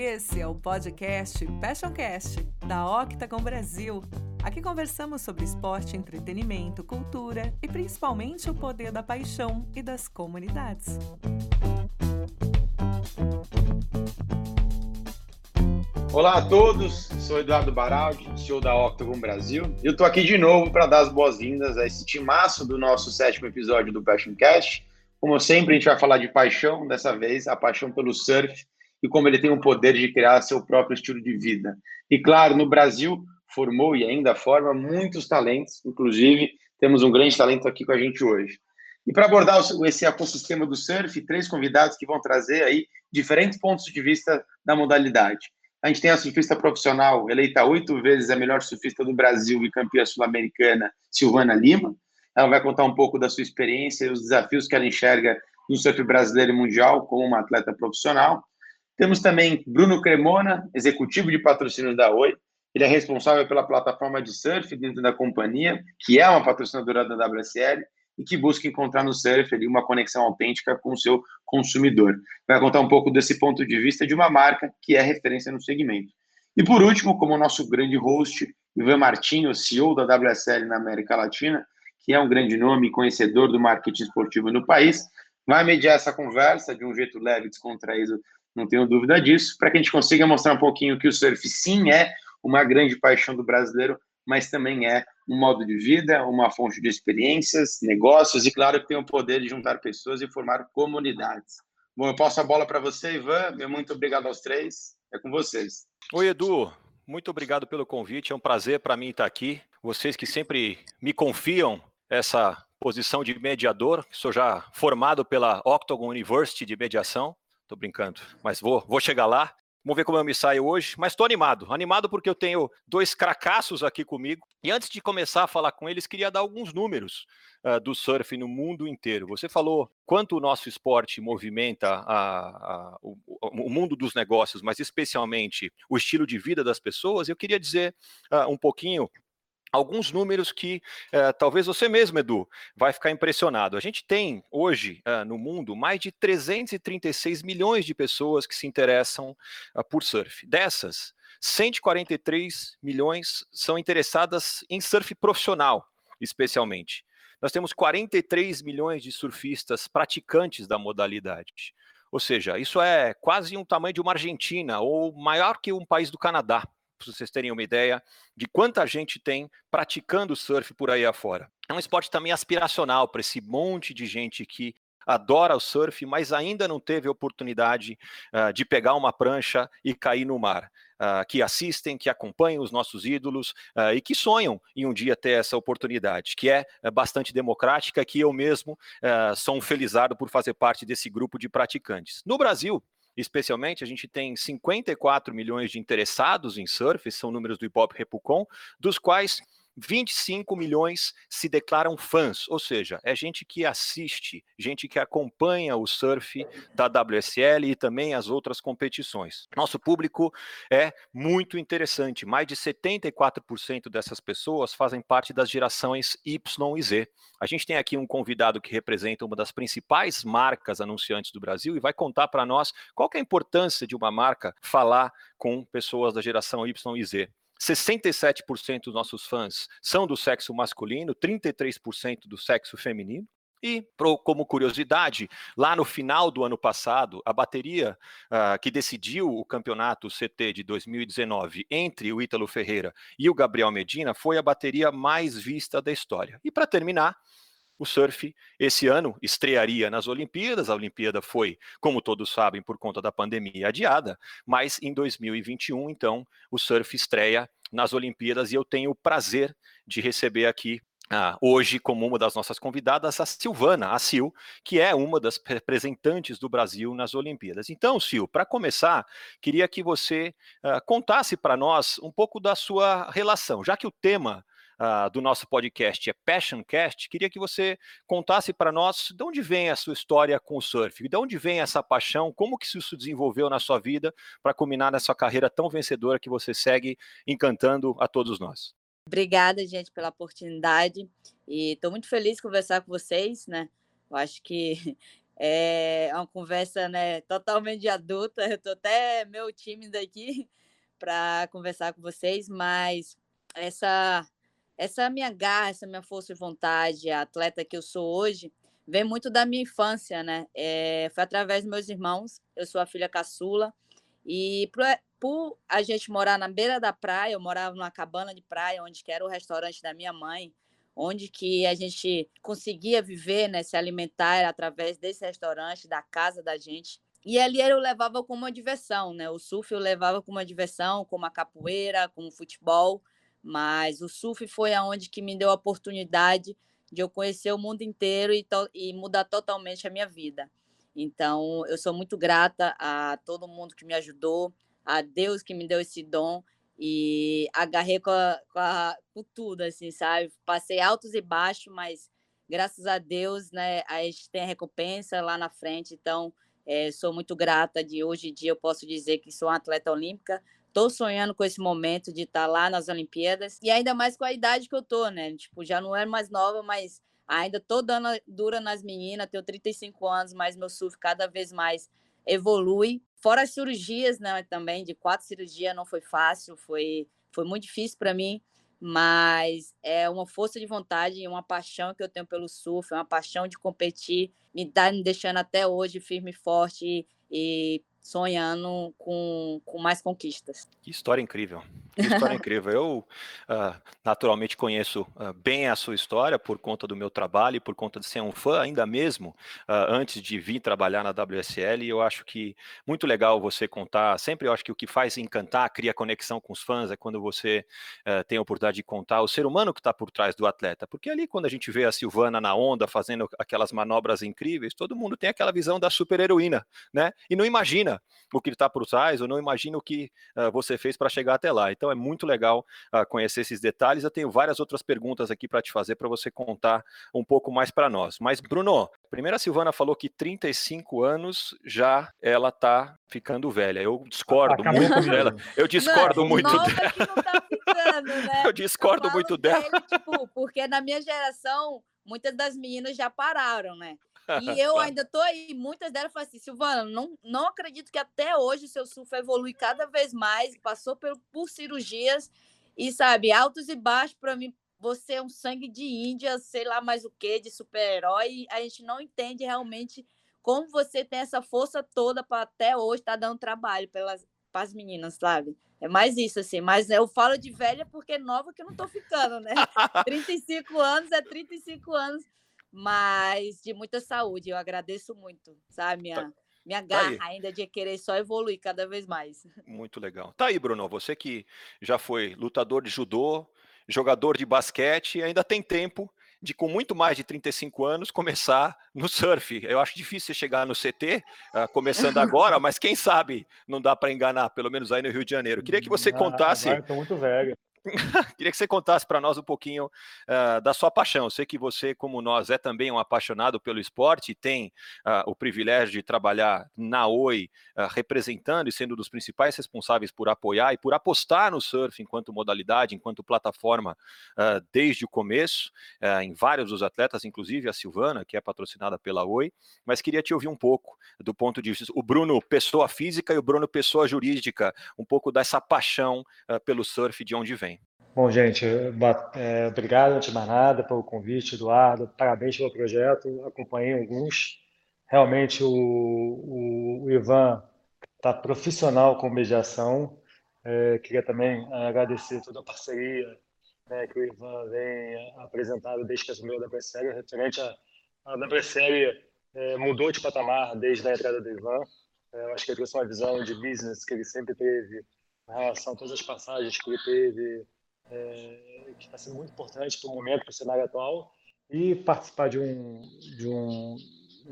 Esse é o podcast Passioncast, da Octagon Brasil. Aqui conversamos sobre esporte, entretenimento, cultura e principalmente o poder da paixão e das comunidades. Olá a todos, sou Eduardo Baraldi, CEO da Octagon Brasil. Eu estou aqui de novo para dar as boas-vindas a esse timaço do nosso sétimo episódio do Passioncast. Como sempre, a gente vai falar de paixão, dessa vez a paixão pelo surf e como ele tem o poder de criar seu próprio estilo de vida. E claro, no Brasil formou e ainda forma muitos talentos, inclusive temos um grande talento aqui com a gente hoje. E para abordar esse ecossistema do surf, três convidados que vão trazer aí diferentes pontos de vista da modalidade. A gente tem a surfista profissional, eleita oito vezes a melhor surfista do Brasil e campeã sul-americana, Silvana Lima. Ela vai contar um pouco da sua experiência e os desafios que ela enxerga no surf brasileiro e mundial como uma atleta profissional. Temos também Bruno Cremona, executivo de patrocínio da Oi. Ele é responsável pela plataforma de surf dentro da companhia, que é uma patrocinadora da WSL e que busca encontrar no surf ali, uma conexão autêntica com o seu consumidor. Vai contar um pouco desse ponto de vista de uma marca que é referência no segmento. E por último, como nosso grande host, Ivan Martinho, CEO da WSL na América Latina, que é um grande nome e conhecedor do marketing esportivo no país, vai mediar essa conversa de um jeito leve descontraído não tenho dúvida disso, para que a gente consiga mostrar um pouquinho que o surf sim é uma grande paixão do brasileiro, mas também é um modo de vida, uma fonte de experiências, negócios e, claro, que tem o poder de juntar pessoas e formar comunidades. Bom, eu passo a bola para você, Ivan. Muito obrigado aos três. É com vocês. Oi, Edu. Muito obrigado pelo convite. É um prazer para mim estar aqui. Vocês que sempre me confiam essa posição de mediador, sou já formado pela Octagon University de mediação. Tô brincando, mas vou, vou chegar lá. Vamos ver como eu me saio hoje, mas estou animado. Animado porque eu tenho dois cracassos aqui comigo. E antes de começar a falar com eles, queria dar alguns números uh, do surf no mundo inteiro. Você falou quanto o nosso esporte movimenta a, a, o, o, mundo dos negócios, mas especialmente o estilo de vida das pessoas. Eu queria dizer uh, um pouquinho alguns números que uh, talvez você mesmo, Edu, vai ficar impressionado. A gente tem hoje uh, no mundo mais de 336 milhões de pessoas que se interessam uh, por surf. Dessas, 143 milhões são interessadas em surf profissional, especialmente. Nós temos 43 milhões de surfistas praticantes da modalidade. Ou seja, isso é quase um tamanho de uma Argentina ou maior que um país do Canadá para vocês terem uma ideia de quanta gente tem praticando surf por aí afora. É um esporte também aspiracional para esse monte de gente que adora o surf, mas ainda não teve oportunidade uh, de pegar uma prancha e cair no mar. Uh, que assistem, que acompanham os nossos ídolos uh, e que sonham em um dia ter essa oportunidade, que é, é bastante democrática, que eu mesmo sou um felizardo por fazer parte desse grupo de praticantes. No Brasil, especialmente, a gente tem 54 milhões de interessados em surf, são números do Ibope Repucon, dos quais 25 milhões se declaram fãs, ou seja, é gente que assiste, gente que acompanha o surf da WSL e também as outras competições. Nosso público é muito interessante, mais de 74% dessas pessoas fazem parte das gerações Y e Z. A gente tem aqui um convidado que representa uma das principais marcas anunciantes do Brasil e vai contar para nós qual é a importância de uma marca falar com pessoas da geração Y e Z. 67% dos nossos fãs são do sexo masculino, 33% do sexo feminino. E, como curiosidade, lá no final do ano passado, a bateria uh, que decidiu o campeonato CT de 2019 entre o Ítalo Ferreira e o Gabriel Medina foi a bateria mais vista da história. E para terminar, o surf esse ano estrearia nas Olimpíadas. A Olimpíada foi, como todos sabem, por conta da pandemia adiada, mas em 2021, então, o surf estreia nas Olimpíadas e eu tenho o prazer de receber aqui ah, hoje como uma das nossas convidadas, a Silvana, a Sil, que é uma das representantes do Brasil nas Olimpíadas. Então, Sil, para começar, queria que você ah, contasse para nós um pouco da sua relação, já que o tema uh, do nosso podcast é Passioncast, queria que você contasse para nós de onde vem a sua história com o surf, de onde vem essa paixão, como que isso se desenvolveu na sua vida para culminar nessa carreira tão vencedora que você segue encantando a todos nós. Obrigada, gente, pela oportunidade e estou muito feliz de conversar com vocês, né? Eu acho que É uma conversa né, totalmente adulta. Eu estou até meio tímida aqui para conversar com vocês, mas essa essa minha garra, essa minha força de vontade, a atleta que eu sou hoje, vem muito da minha infância, né? É, foi através dos meus irmãos. Eu sou a filha caçula. E por, por, a gente morar na beira da praia, eu morava numa cabana de praia, onde era o restaurante da minha mãe, onde que a gente conseguia viver, né, se alimentar através desse restaurante, da casa da gente. E ali eu levava como uma diversão, né? O surf eu levava como uma diversão, como a capoeira, como o futebol, mas o surf foi aonde que me deu a oportunidade de eu conhecer o mundo inteiro e, e mudar totalmente a minha vida. Então, eu sou muito grata a todo mundo que me ajudou, a Deus que me deu esse dom e agarrei com, a, com, a, com tudo, assim, sabe? Passei altos e baixos, mas graças a Deus, né, a gente tem a recompensa lá na frente. Então, é, sou muito grata de hoje em dia eu posso dizer que sou uma atleta olímpica. Estou sonhando com esse momento de estar tá lá nas Olimpíadas e ainda mais com a idade que eu tô, né? Tipo, já não é mais nova, mas ainda tô dando dura nas meninas. Tenho 35 anos, mas meu surf cada vez mais evolui. Fora as cirurgias, né? Também de quatro cirurgias não foi fácil, foi foi muito difícil para mim mas é uma força de vontade e uma paixão que eu tenho pelo surf, uma paixão de competir, me, dá, me deixando até hoje firme e forte e sonhando com, com mais conquistas. Que história incrível. Que história incrível. Eu uh, naturalmente conheço uh, bem a sua história por conta do meu trabalho e por conta de ser um fã ainda mesmo uh, antes de vir trabalhar na WSL. E eu acho que muito legal você contar. Sempre eu acho que o que faz encantar, cria conexão com os fãs é quando você tem a oportunidade de contar o ser humano que está por trás do atleta. Porque ali quando a gente vê a Silvana na onda fazendo aquelas manobras incríveis, todo mundo tem aquela visão da super heroína, né? E não imagina o que está por trás, ou não imagina o que você fez para chegar até lá. Então é muito legal uh, conhecer esses detalhes. Eu tenho várias outras perguntas aqui para te fazer para você contar um pouco mais para nós. Mas, Bruno, primeiro a Silvana falou que 35 anos já ela está ficando velha. Eu discordo Acabou muito dela. Eu discordo não, muito dela. Tá ficando, né? Eu discordo Eu muito dela. Dele, tipo, porque na minha geração, muitas das meninas já pararam, né? E eu ainda tô aí. Muitas delas falam assim, Silvana, não, não acredito que até hoje o seu surf evolui cada vez mais, passou por, por cirurgias e, sabe, altos e baixos para mim. Você é um sangue de Índia, sei lá mais o que, de super-herói. A gente não entende realmente como você tem essa força toda para até hoje estar tá dando trabalho pelas para as meninas, sabe? É mais isso, assim. Mas eu falo de velha porque é nova que eu não tô ficando, né? 35 anos é 35 anos mas de muita saúde. Eu agradeço muito, sabe? Minha, tá, minha tá garra tá ainda de querer só evoluir cada vez mais. Muito legal. Tá aí, Bruno, você que já foi lutador de judô, jogador de basquete, ainda tem tempo de, com muito mais de 35 anos, começar no surf. Eu acho difícil chegar no CT, uh, ah, começando agora, mas quem sabe não dá para enganar, pelo menos aí no Rio de Janeiro. Queria que você contasse. Ah, muito velho. Queria que você contasse para nós um pouquinho uh, da sua paixão. Eu sei que você, como nós, é também um apaixonado pelo esporte e tem uh, o privilégio de trabalhar na Oi, uh, representando e sendo um dos principais responsáveis por apoiar e por apostar no surf enquanto modalidade, enquanto plataforma, desde o começo, em vários dos atletas, inclusive a Silvana, que é patrocinada pela Oi. Mas queria te ouvir um pouco do ponto de vista, o Bruno, pessoa física, e o Bruno, pessoa jurídica, um pouco dessa paixão pelo surf, de onde vem. Bom, gente, é, obrigado antes de mais nada pelo convite, Eduardo. Parabéns pelo projeto. Acompanhei alguns. Realmente o, o, o Ivan está profissional com mediação. É, queria também agradecer toda a parceria né, que o Ivan vem apresentando desde que assumiu a WSL. Referente a, a é, mudou de patamar desde a entrada do Ivan. É, eu acho que ele trouxe uma visão de business que ele sempre teve em relação a todas as passagens que ele teve é, que está sendo muito importante para o momento, para o cenário atual, e participar de um, de um,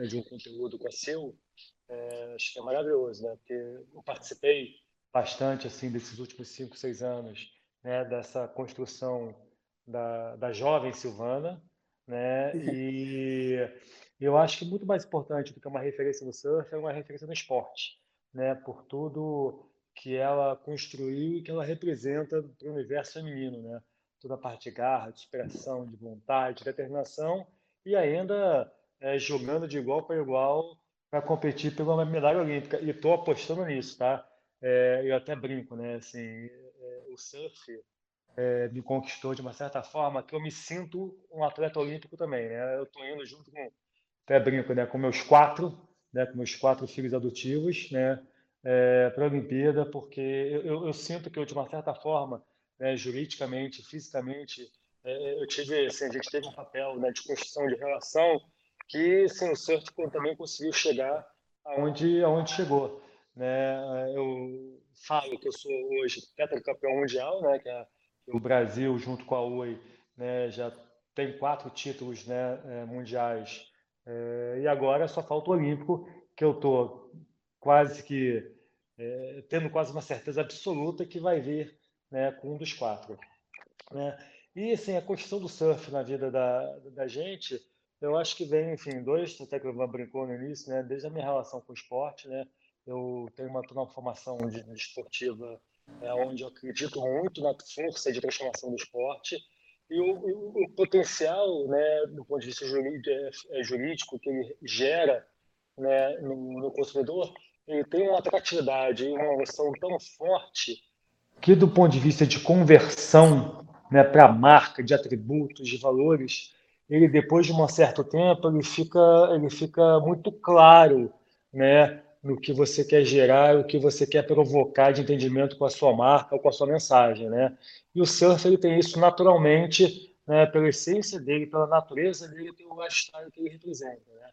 de um conteúdo com a seu, é, acho que é maravilhoso, né? Porque eu participei bastante assim desses últimos cinco, seis anos, né? Dessa construção da, da jovem Silvana, né? E eu acho que muito mais importante do que uma referência no surf é uma referência no esporte, né? Por tudo que ela construiu e que ela representa para o universo feminino, né? Toda a parte de garra, de expressão, de vontade, de determinação e ainda é, jogando de igual para igual para competir pela medalha olímpica. E estou apostando nisso, tá? É, eu até brinco, né? Assim, é, o surf é, me conquistou de uma certa forma que eu me sinto um atleta olímpico também, né? Eu estou indo junto com, até brinco, né? Com meus quatro, né? Com meus quatro filhos adotivos, né? É, para a Olimpíada, porque eu, eu, sinto que eu, de uma certa forma, né, juridicamente, fisicamente, é, eu tive, assim, a gente teve um papel né, de construção de relação que, sem o surf, também conseguiu chegar aonde, aonde chegou. Né? Eu falo que eu sou hoje tetracampeão mundial, né? Que é o Brasil, junto com a Oi, né, já tem quatro títulos né, mundiais. É, e agora só falta o Olímpico, que eu estou quase que é, tendo quase uma certeza absoluta que vai vir né, com um dos quatro. Né? E assim, a construção do surf na vida da, da gente, eu acho que vem, enfim, dois, até que o Ivan brincou no início, né, desde a minha relação com o esporte, né, eu tenho uma, uma formação de, de esportiva é onde eu acredito muito na força de transformação do esporte e o, o, o potencial, né, do ponto de vista jurídico, é, é, jurídico que ele gera né, no, no consumidor, ele tem uma atratividade e uma noção tão forte que, do ponto de vista de conversão né, para a marca, de atributos, de valores, ele depois de um certo tempo ele fica, ele fica muito claro, né, no que você quer gerar, o que você quer provocar de entendimento com a sua marca ou com a sua mensagem, né? E o surf ele tem isso naturalmente, né, pela essência dele, pela natureza dele, pelo lifestyle que ele representa, né?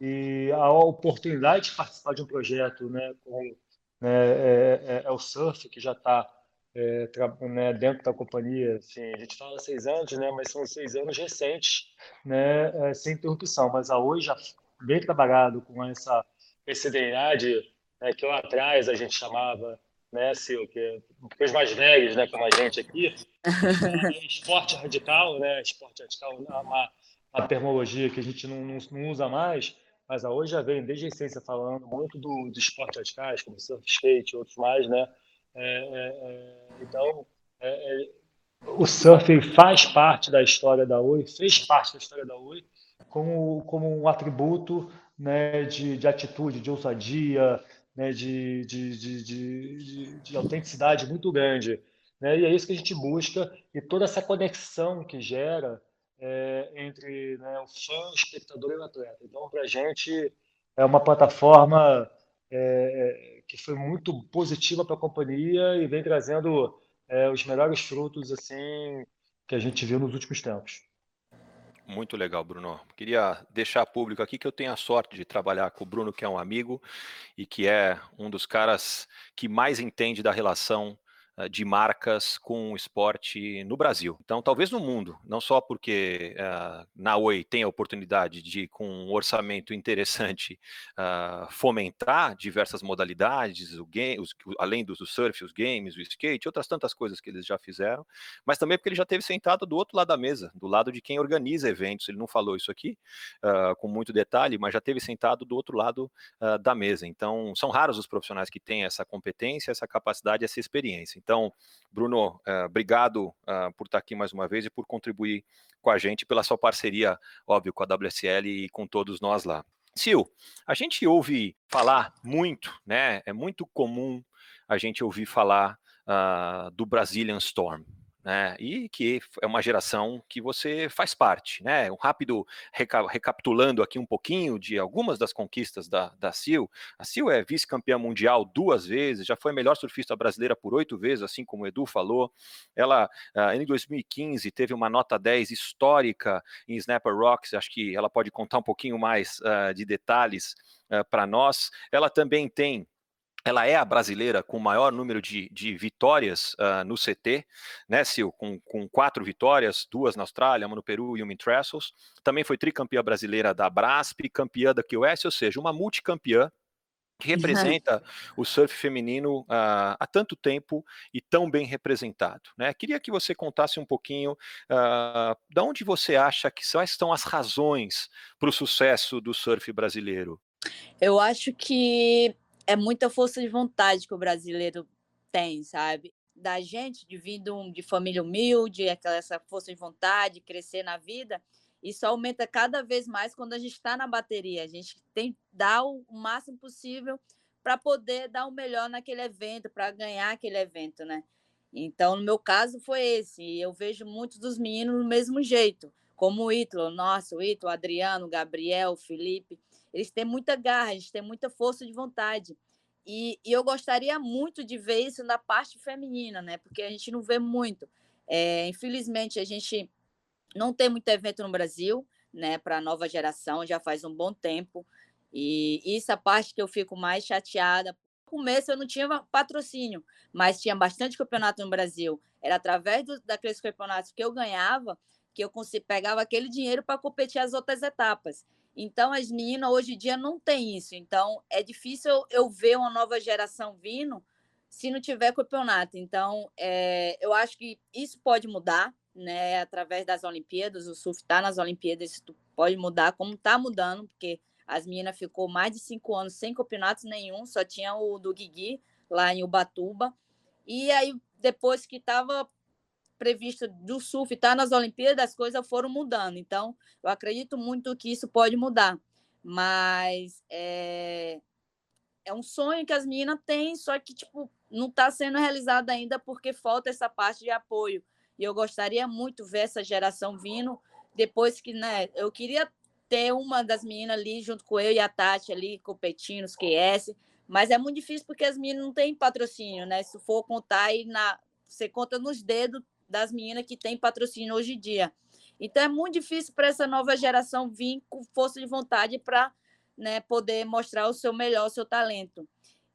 E a oportunidade de participar de um projeto, né, com né, é, é, é o surf que já está é, né, dentro da companhia, assim, a gente fala seis anos, né, mas são seis anos recentes, né, é, sem interrupção, mas a hoje já bem trabalhado com essa de, né, que lá atrás a gente chamava, né, Sil, que, os mais velhos, né, como a gente aqui, esporte radical, né, esporte radical é uma, uma terminologia que a gente não, não, não, usa mais, mas a hoje já vem desde a essência falando muito do, do esporte radicais, como surf, skate e outros mais, né, é, é, é então, é, é, o surf faz parte da história da Oi, fez parte da história da Oi, como, como um atributo né, de, de atitude, de ousadia, né, de, de, de, de, de autenticidade muito grande. Né? E é isso que a gente busca, e toda essa conexão que gera é, entre né, o fã, o espectador e o atleta. Então, para a gente, é uma plataforma é, que foi muito positiva para a companhia e vem trazendo é, os melhores frutos assim que a gente viu nos últimos tempos. Muito legal, Bruno. Queria deixar público aqui que eu tenho a sorte de trabalhar com o Bruno, que é um amigo e que é um dos caras que mais entende da relação de marcas com esporte no Brasil. Então, talvez no mundo, não só porque uh, na Oi tem a oportunidade de, com um orçamento interessante, uh, fomentar diversas modalidades, o game, os, além do, surf, os games, o skate, outras tantas coisas que eles já fizeram, mas também porque ele já teve sentado do outro lado da mesa, do lado de quem organiza eventos. Ele não falou isso aqui uh, com muito detalhe, mas já teve sentado do outro lado da mesa. Então, são raros os profissionais que têm essa competência, essa capacidade, essa experiência. Então, Bruno, uh, obrigado uh, por estar aqui mais uma vez e por contribuir com a gente, pela sua parceria, óbvio, com a WSL e com todos nós lá. Sil, a gente ouve falar muito, né? É muito comum a gente ouvir falar uh, do Brazilian Storm, né? E que é uma geração que você faz parte, né? Um rápido reca recapitulando aqui um pouquinho de algumas das conquistas da, da Sil. A Sil é vice-campeã mundial duas vezes, já foi a melhor surfista brasileira por oito vezes, assim como o Edu falou. Ela, uh, em 2015, teve uma nota 10 histórica em Snapper Rocks, acho que ela pode contar um pouquinho mais uh, de detalhes uh, para nós. Ela também tem ela é a brasileira com o maior número de, de vitórias uh, no CT, né, Sil? Com, com, quatro vitórias, duas na Austrália, uma no Peru e uma em Trestles. Também foi tricampeã brasileira da Brasp, campeã da QS, ou seja, uma multicampeã que representa o surf feminino uh, há tanto tempo e tão bem representado. Né? Queria que você contasse um pouquinho uh, de onde você acha que quais estão as razões para o sucesso do surf brasileiro. Eu acho que é muita força de vontade que o brasileiro tem, sabe? Da gente, de vindo de família humilde, aquela essa força de vontade, crescer na vida. isso aumenta cada vez mais quando a gente está na bateria. A gente tem dar o máximo possível para poder dar o melhor naquele evento, para ganhar aquele evento, né? Então, no meu caso, foi esse. Eu vejo muitos dos meninos do mesmo jeito, como o Ítalo, nossa, o Ítalo, Adriano, Gabriel, Felipe. Eles têm muita garra, eles têm muita força de vontade. E, e, eu gostaria muito de ver isso na parte feminina, né? Porque a gente não vê muito. É, infelizmente, a gente não tem muito evento no Brasil, né? Para a nova geração, já faz um bom tempo. E isso é a parte que eu fico mais chateada. No começo eu não tinha patrocínio, mas tinha bastante campeonato no Brasil. Era através do, daqueles campeonatos que eu ganhava que eu pegava aquele dinheiro para competir as outras etapas. Então, as meninas hoje em dia não têm isso. Então, é difícil eu ver uma nova geração vindo se não tiver campeonato. Então, é, eu acho que isso pode mudar, né? Através das Olimpíadas, o surf está nas Olimpíadas, isso pode mudar, como está mudando, porque as meninas ficou mais de cinco anos sem campeonatos nenhum, só tinha o do Guigui lá em Ubatuba. E aí, depois que estava previsto do surf estar tá nas Olimpíadas, as coisas foram mudando. Então, eu acredito muito que isso pode mudar. Mas é, é um sonho que as meninas têm, só que tipo, não está sendo realizado ainda porque falta essa parte de apoio. E eu gostaria muito ver essa geração vindo depois que, né, eu queria ter uma das meninas ali junto com eu e a Tati ali competindo, os QS, mas é muito difícil porque as meninas não têm patrocínio, né? Se for contar aí na você conta nos dedos das meninas que têm patrocínio hoje em dia. Então é muito difícil para essa nova geração vir com força de vontade para né, poder mostrar o seu melhor, o seu talento.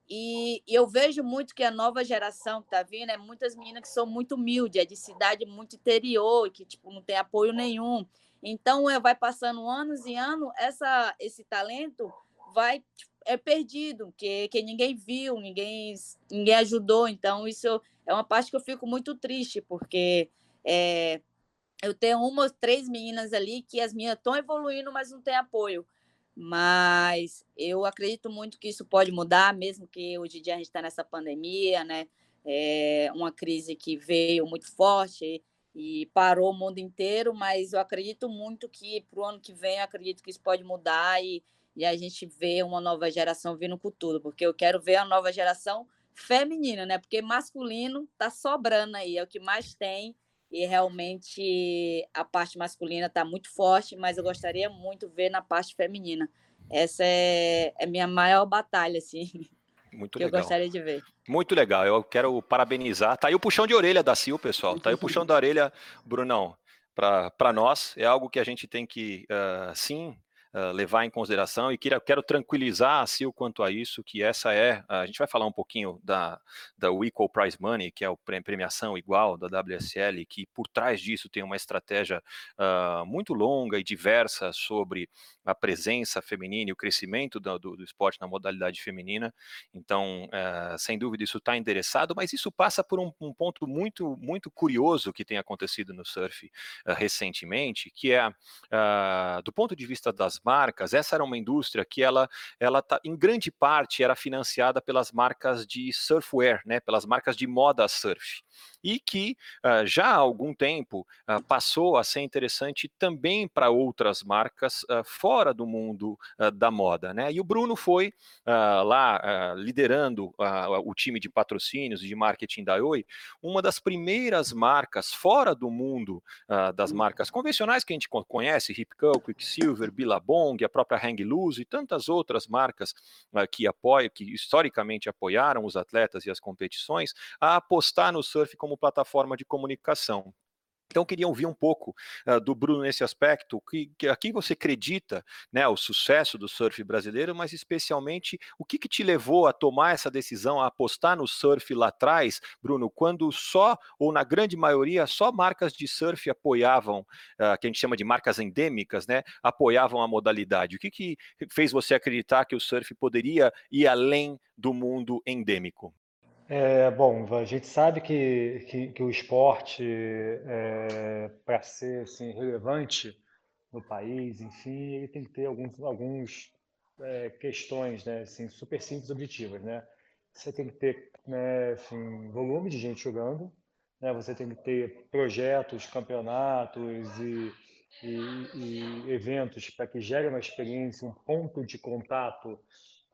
E, e, eu vejo muito que a nova geração que está vindo é muitas meninas que são muito humildes, é de cidade muito interior, que tipo, não tem apoio nenhum. Então, é, vai passando anos e anos, essa, esse talento vai tipo, é perdido, que, que ninguém viu, ninguém, ninguém ajudou. Então, isso é uma parte que eu fico muito triste, porque é, eu tenho umas três meninas ali que as minhas estão evoluindo, mas não tem apoio. Mas eu acredito muito que isso pode mudar, mesmo que hoje em dia a gente está nessa pandemia, né? É uma crise que veio muito forte e parou o mundo inteiro, mas eu acredito muito que para o ano que vem, acredito que isso pode mudar e, e a gente vê uma nova geração vindo com tudo, porque eu quero ver a nova geração feminina, né? Porque masculino tá sobrando aí, é o que mais tem e realmente a parte masculina está muito forte, mas eu gostaria muito ver na parte feminina. Essa é, é minha maior batalha, assim. Muito que legal. eu gostaria de ver. Muito legal. Eu quero parabenizar. Tá aí o puxão de orelha da Sil, pessoal. Tá aí o puxão da orelha, Brunão. Para nós, é algo que a gente tem que, uh, sim, Uh, levar em consideração e quero, quero tranquilizar a Sil quanto a isso, que essa é, a gente vai falar um pouquinho da, da Equal Prize Money, que é a premiação igual da WSL, que por trás disso tem uma estratégia uh, muito longa e diversa sobre a presença feminina e o crescimento do, do, do esporte na modalidade feminina. Então, uh, sem dúvida, isso está endereçado, mas isso passa por um, um, ponto muito, muito curioso que tem acontecido no surf uh, recentemente, que é, uh, do ponto de vista das marcas, essa era uma indústria que ela, ela tá, em grande parte, era financiada pelas marcas de surfwear, né, pelas marcas de moda surf e que uh, já há algum tempo uh, passou a ser interessante também para outras marcas uh, fora do mundo da moda. Né? E o Bruno foi lá liderando o time de patrocínios e de marketing da Oi, uma das primeiras marcas fora do mundo das marcas convencionais que a gente conhece, Ripco, Quicksilver, Billabong, a própria Hang Loose e tantas outras marcas que apoiam, que historicamente apoiaram os atletas e as competições, a apostar no surf como plataforma de comunicação. Então, eu queria ouvir um pouco uh, do Bruno nesse aspecto, que, que aqui você acredita né, o sucesso do surf brasileiro, mas especialmente o que, que te levou a tomar essa decisão, a apostar no surf lá atrás, Bruno, quando só, ou na grande maioria, só marcas de surf apoiavam, uh, que a gente chama de marcas endêmicas, né, apoiavam a modalidade. O que, que fez você acreditar que o surf poderia ir além do mundo endêmico? É, bom, a gente sabe que, que, que o esporte, é, para ser assim, relevante no país, enfim, ele tem que ter alguns, alguns é, questões né, assim, super simples objetivas. Né? Você tem que ter né, assim, volume de gente jogando, né? você tem que ter projetos, campeonatos e, e, e eventos para que gere uma experiência, um ponto de contato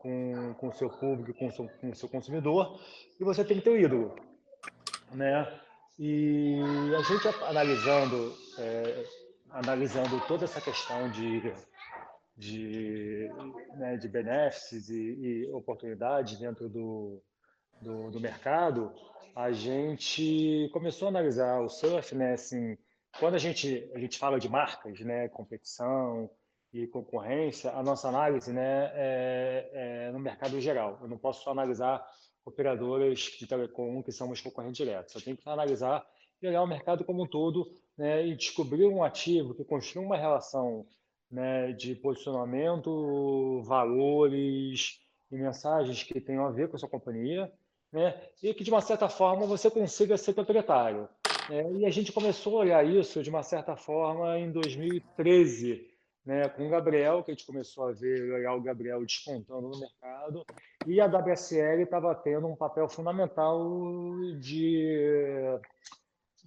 com, o seu público, com o seu, o seu consumidor, e você tem que ter o ídolo. Né? E a gente analisando, é, analisando toda essa questão de, de, né, de benefícios e, e oportunidades dentro do, do, do, mercado, a gente começou a analisar o surf, né, assim, quando a gente, a gente fala de marcas, né, competição e concorrência, a nossa análise né, é, é no mercado geral. Eu não posso só analisar operadoras de telecom que são meus concorrentes diretos. Eu tenho que analisar e olhar o mercado como um todo né, e descobrir um ativo que construa uma relação né, de posicionamento, valores e mensagens que tenham a ver com a sua companhia né, e que, de uma certa forma, você consiga ser proprietário. É, e a gente começou a olhar isso de uma certa forma em 2013, né, com o Gabriel, que a gente começou a ver o Gabriel descontando no mercado, e a WSL estava tendo um papel fundamental de,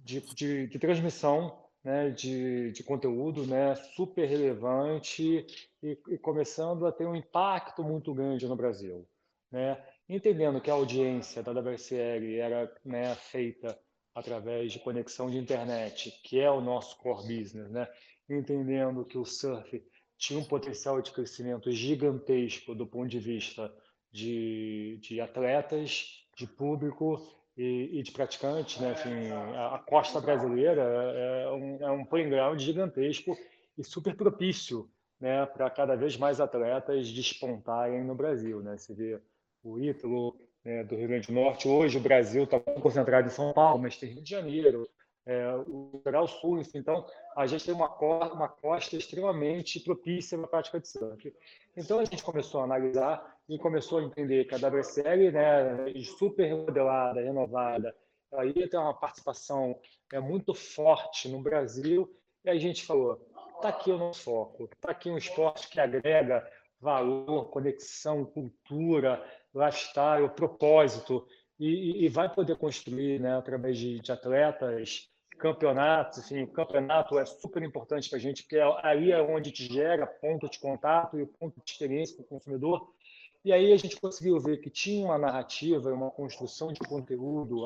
de, de, de transmissão né, de, de conteúdo né, super relevante e, e, começando a ter um impacto muito grande no Brasil. Né? Entendendo que a audiência da WSL era né, feita através de conexão de internet, que é o nosso core business, né? entendendo que o surf tinha um potencial de crescimento gigantesco do ponto de vista de, de atletas, de público e, e de praticantes. Né? Enfim, a, a costa brasileira é um, é um playground gigantesco e super propício né, para cada vez mais atletas despontarem no Brasil. Né? Você vê o Ítalo, né, do Rio Grande do Norte. Hoje o Brasil está concentrado em São Paulo, mas tem Rio de Janeiro, é, o litoral sul, enfim. Então, a gente tem uma, uma costa extremamente propícia para a prática de surf. Então, a gente começou a analisar e começou a entender que a WSL, né, super remodelada, renovada, ela ia ter uma participação é, muito forte no Brasil. E a gente falou, está aqui o nosso foco, está aqui um esporte que agrega valor, conexão, cultura, lifestyle, propósito, e, e vai poder construir, né, através de, de atletas, campeonatos, enfim, o campeonato é super importante para a gente, porque aí é onde te gera ponto de contato e ponto de experiência para o consumidor. E aí a gente conseguiu ver que tinha uma narrativa, uma construção de conteúdo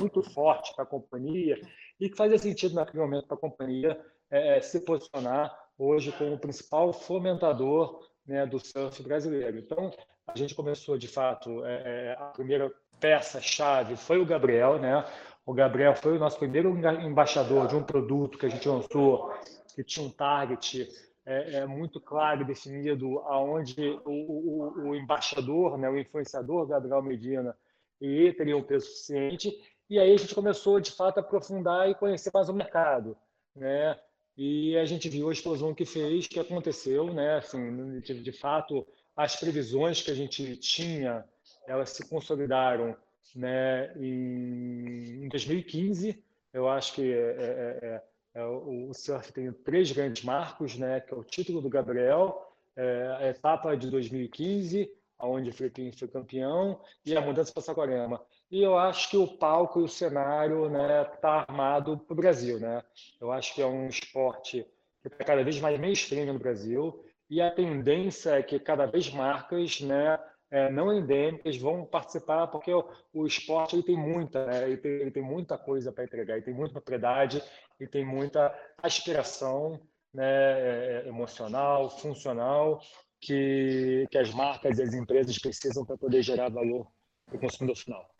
muito forte para a companhia e que fazia sentido naquele momento para a companhia é, é, se posicionar hoje como o principal fomentador né, do surf brasileiro. Então, a gente começou, de fato, é, é, a primeira peça-chave foi o Gabriel, né? O Gabriel foi o nosso primeiro embaixador de um produto que a gente lançou, que tinha um target é, é muito claro e definido, aonde o, o, o, embaixador, né, o influenciador Gabriel Medina, ele teria um peso suficiente. E aí a gente começou, de fato, a aprofundar e conhecer mais o mercado, né? E a gente viu a explosão que fez, que aconteceu, né? Assim, de, de fato, as previsões que a gente tinha, elas se consolidaram né, em, em 2015. Eu acho que é, é, é, é o surf tem três grandes marcos, né, que é o título do Gabriel, é, a etapa de 2015, onde o Filipinho foi campeão, e a mudança para Saquarema. E eu acho que o palco e o cenário está né, tá armado para o Brasil. Né? Eu acho que é um esporte que está cada vez mais mainstream no Brasil e a tendência é que cada vez marcas né, é, não endêmicas vão participar, porque o, o esporte ele tem muita, né, ele, tem, ele tem muita coisa para entregar, ele tem muita propriedade, e tem muita aspiração né, é, emocional, funcional, que, que as marcas e as empresas precisam para poder gerar valor para o consumidor final.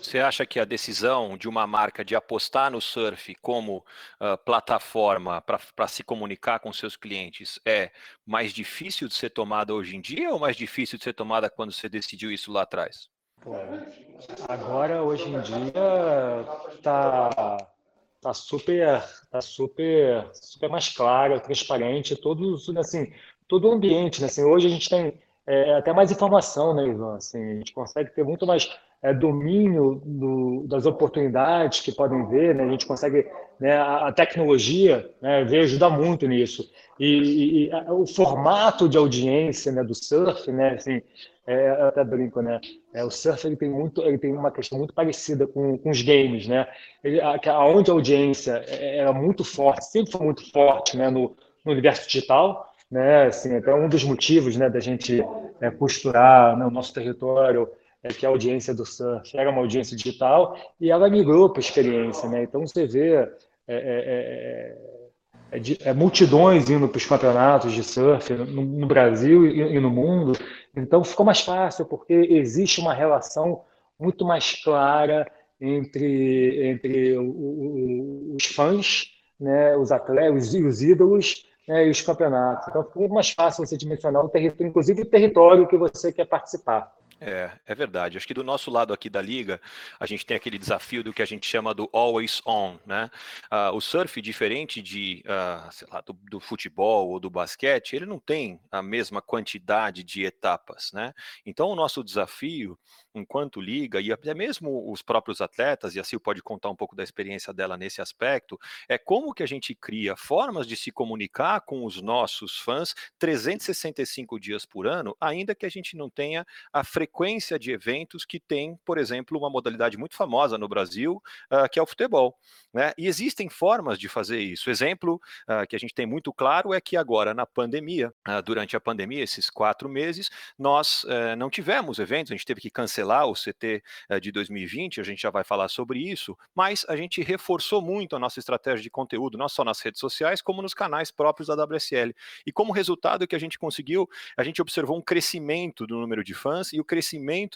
Você acha que a decisão de uma marca de apostar no surf como uh, plataforma para se comunicar com seus clientes é mais difícil de ser tomada hoje em dia ou mais difícil de ser tomada quando você decidiu isso lá atrás? Pô, agora, hoje em dia, tá, tá super, tá super, super mais claro, transparente, todos, assim, todo o ambiente, né? assim, hoje a gente tem é, até mais informação, né, Ivan? Assim, a gente consegue ter muito mais é, domínio do, das oportunidades que podem ver, né? a gente consegue, né, a, tecnologia né, veio ajudar muito nisso. E, e o formato de audiência né, do surf, né, assim, é, eu até brinco, né? É, o surf ele tem muito, ele tem uma questão muito parecida com, com os games, né? Ele, a, onde a audiência é, era muito forte, sempre foi muito forte, né? No, no universo digital, né? Assim, até um dos motivos, né, da gente é, costurar né, o nosso território é que a audiência do surf era uma audiência digital e ela migrou para a experiência, né? Então você vê é, é, é, é, é multidões indo para os campeonatos de surf no, no Brasil e, e, no mundo. Então ficou mais fácil porque existe uma relação muito mais clara entre entre o, o, os fãs, né, os atletas, os, os ídolos né, e os campeonatos. Então, muito mais fácil você dimensionar o território, inclusive o território que você quer participar. É, é verdade. Acho que do nosso lado aqui da liga, a gente tem aquele desafio do que a gente chama do always on, né? Uh, o surf, diferente de, uh, sei lá, do, do, futebol ou do basquete, ele não tem a mesma quantidade de etapas, né? Então, o nosso desafio enquanto liga, e até mesmo os próprios atletas, e a Sil pode contar um pouco da experiência dela nesse aspecto, é como que a gente cria formas de se comunicar com os nossos fãs 365 dias por ano, ainda que a gente não tenha a frequência de eventos que tem, por exemplo, uma modalidade muito famosa no Brasil, uh, que é o futebol. Né? E existem formas de fazer isso. Exemplo uh, que a gente tem muito claro é que agora, na pandemia, uh, durante a pandemia, esses quatro meses, nós uh, não tivemos eventos, a gente teve que cancelar o CT eh, de 2020, a gente já vai falar sobre isso, mas a gente reforçou muito a nossa estratégia de conteúdo, não só nas redes sociais, como nos canais próprios da WSL. E como resultado que a gente conseguiu, a gente observou um crescimento do número de fãs e o crescimento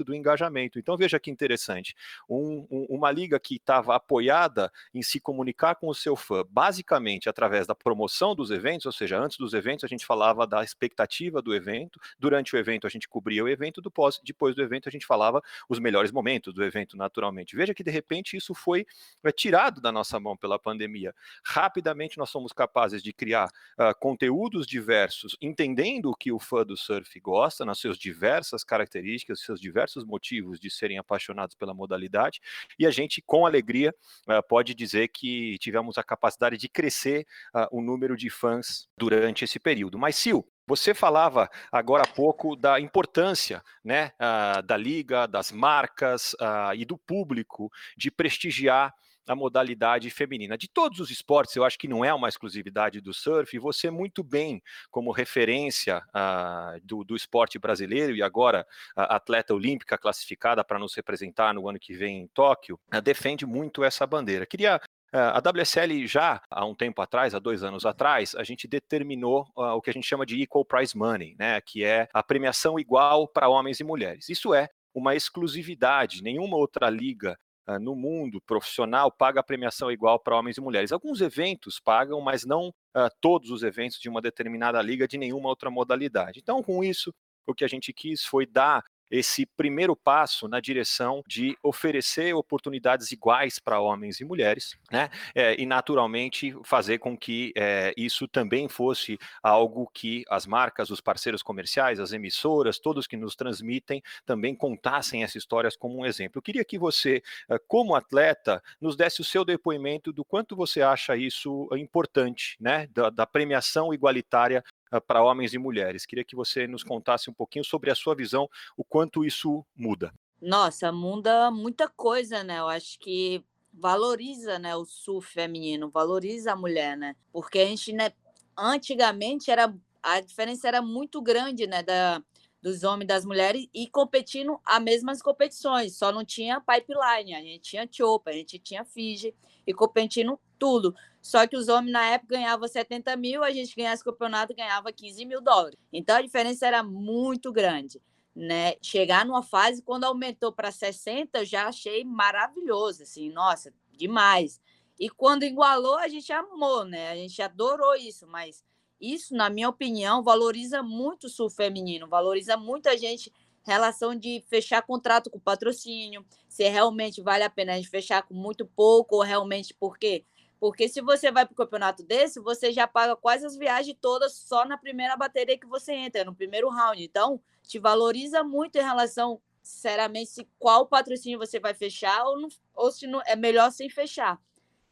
do engajamento. Então, veja que interessante, um, um, uma liga que estava apoiada em se comunicar com o seu fã, basicamente através da promoção dos eventos, ou seja, antes dos eventos a gente falava da expectativa do evento, durante o evento a gente cobria o evento, do pós, depois do evento a gente falava os melhores momentos do evento, naturalmente. Veja que de repente isso foi é, tirado da nossa mão pela pandemia. Rapidamente nós somos capazes de criar uh, conteúdos diversos, entendendo o que o fã do surf gosta, nas suas diversas características, seus diversos motivos de serem apaixonados pela modalidade, e a gente, com alegria, uh, pode dizer que tivemos a capacidade de crescer uh, o número de fãs durante esse período. Mas, Sil, você falava agora há pouco da importância né, uh, da liga, das marcas uh, e do público de prestigiar a modalidade feminina. De todos os esportes, eu acho que não é uma exclusividade do surf, e você muito bem, como referência uh, do, do, esporte brasileiro e agora atleta olímpica classificada para nos representar no ano que vem em Tóquio, uh, defende muito essa bandeira. Queria a WSL já há um tempo atrás, há dois anos atrás, a gente determinou uh, o que a gente chama de Equal Prize Money, né, que é a premiação igual para homens e mulheres. Isso é uma exclusividade, nenhuma outra liga no mundo profissional paga a premiação igual para homens e mulheres. Alguns eventos pagam, mas não uh, todos os eventos de uma determinada liga de nenhuma outra modalidade. Então, com isso, o que a gente quis foi dar esse primeiro passo na direção de oferecer oportunidades iguais para homens e mulheres, né? É, e naturalmente fazer com que é, isso também fosse algo que as marcas, os parceiros comerciais, as emissoras, todos que nos transmitem, também contassem essas histórias como um exemplo. Eu queria que você, eh, como atleta, nos desse o seu depoimento do quanto você acha isso importante, né? da, da premiação igualitária para homens e mulheres. Queria que você nos contasse um pouquinho sobre a sua visão, o quanto isso muda. Nossa, muda muita coisa, né? Eu acho que valoriza, né, o surf feminino, valoriza a mulher, né? Porque a gente, né, antigamente era a diferença era muito grande, né, da dos homens e das mulheres e competindo as mesmas competições, só não tinha pipeline, a gente tinha chopa, a gente tinha Fiji e competindo tudo. Só que os homens na época ganhavam 70 mil, a gente ganhava esse campeonato ganhava 15 mil dólares. Então a diferença era muito grande. Né? Chegar numa fase, quando aumentou para 60, eu já achei maravilhoso, assim, nossa, demais. E quando igualou, a gente amou, né? A gente adorou isso, mas isso, na minha opinião, valoriza muito o sul feminino, valoriza muito a gente relação de fechar contrato com patrocínio, se realmente vale a pena a gente fechar com muito pouco ou realmente por quê? Porque se você vai para o campeonato desse, você já paga quase as viagens todas só na primeira bateria que você entra, no primeiro round. Então, te valoriza muito em relação sinceramente, se qual patrocínio você vai fechar ou, não, ou se não, é melhor sem fechar.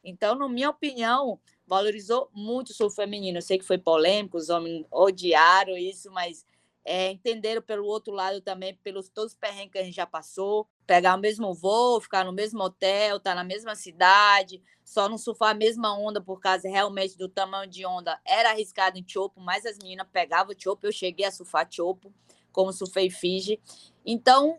Então, na minha opinião, valorizou muito o surf feminino. Eu sei que foi polêmico, os homens odiaram isso, mas é, entenderam pelo outro lado também, pelos todos os perrengues que a gente já passou, pegar o mesmo voo, ficar no mesmo hotel, estar tá na mesma cidade, só não surfar a mesma onda por causa realmente do tamanho de onda. Era arriscado em chopo, mas as meninas pegavam chopo, eu cheguei a surfar chopo, como surfei Fiji. Então,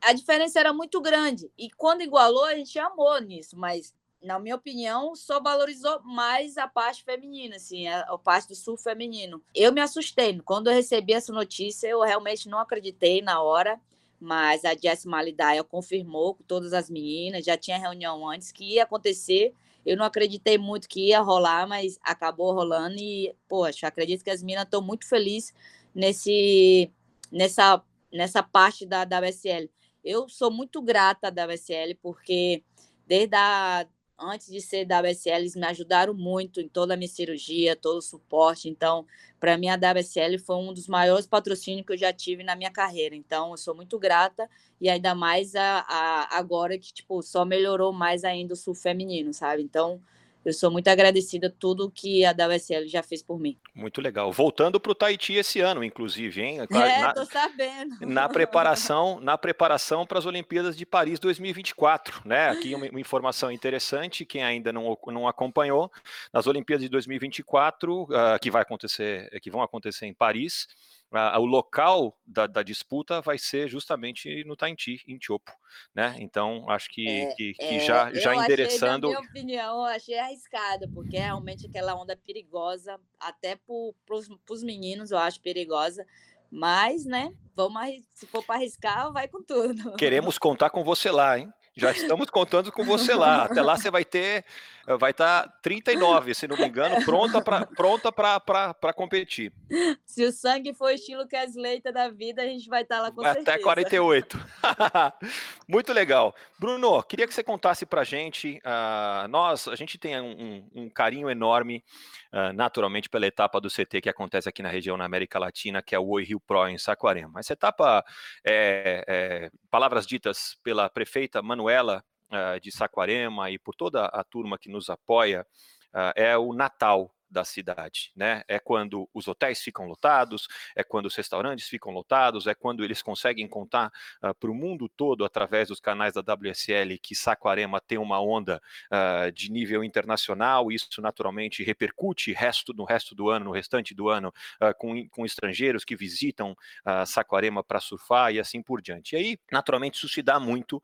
a diferença era muito grande. E quando igualou, a gente amou nisso, mas na minha opinião, só valorizou mais a parte feminina, assim, a, parte do sul feminino. Eu me assustei. Quando eu recebi essa notícia, eu realmente não acreditei na hora, mas a Jess Malidaia confirmou com todas as meninas, já tinha reunião antes que ia acontecer. Eu não acreditei muito que ia rolar, mas acabou rolando e, poxa, acredito que as meninas estão muito felizes nesse, nessa, nessa parte da WSL. Eu sou muito grata da WSL porque desde a antes de ser WSL, eles me ajudaram muito em toda a minha cirurgia, todo o suporte. Então, para mim, a WSL foi um dos maiores patrocínios que eu já tive na minha carreira. Então, eu sou muito grata e ainda mais a, a agora que tipo só melhorou mais ainda o sul feminino, sabe? Então, eu sou muito agradecida a tudo que a WSL já fez por mim. Muito legal. Voltando para o Tahiti esse ano, inclusive, hein? É, na, tô sabendo. Na preparação, na preparação para as Olimpíadas de Paris 2024, né? Aqui uma, uma, informação interessante, quem ainda não, não acompanhou, nas Olimpíadas de 2024, uh, ah, que vai acontecer, que vão acontecer em Paris, a, o local da, da, disputa vai ser justamente no Tainti, em Tiopo, né? Então, acho que, é, que, que é, já, já endereçando... Achei, na minha opinião, achei arriscado, porque realmente aquela onda é perigosa, até para os meninos eu acho perigosa, mas, né, vamos, se for para arriscar, vai com tudo. Queremos contar com você lá, hein? Já estamos contando com você lá. Até lá você vai ter, vai estar tá 39, se não me engano, pronta para pronta para competir. Se o sangue for estilo Kesleita da vida, a gente vai estar tá lá com Até certeza. Até 48. Muito legal. Bruno, queria que você contasse para a gente. Uh, nós, a gente tem um, um, um carinho enorme, uh, naturalmente, pela etapa do CT que acontece aqui na região na América Latina, que é o Oi Rio Pro em Saquarema. Essa etapa, é, é, palavras ditas pela prefeita Manuela de Saquarema e por toda a turma que nos apoia, uh, é o Natal da cidade, né? É quando os hotéis ficam lotados, é quando os restaurantes ficam lotados, é quando eles conseguem contar uh, para o mundo todo através dos canais da WSL que Saquarema tem uma onda uh, de nível internacional. Isso naturalmente repercute resto no resto do ano, no restante do ano, uh, com, com estrangeiros que visitam Saquarema para surfar e assim por diante. E aí, naturalmente, isso se dá muito.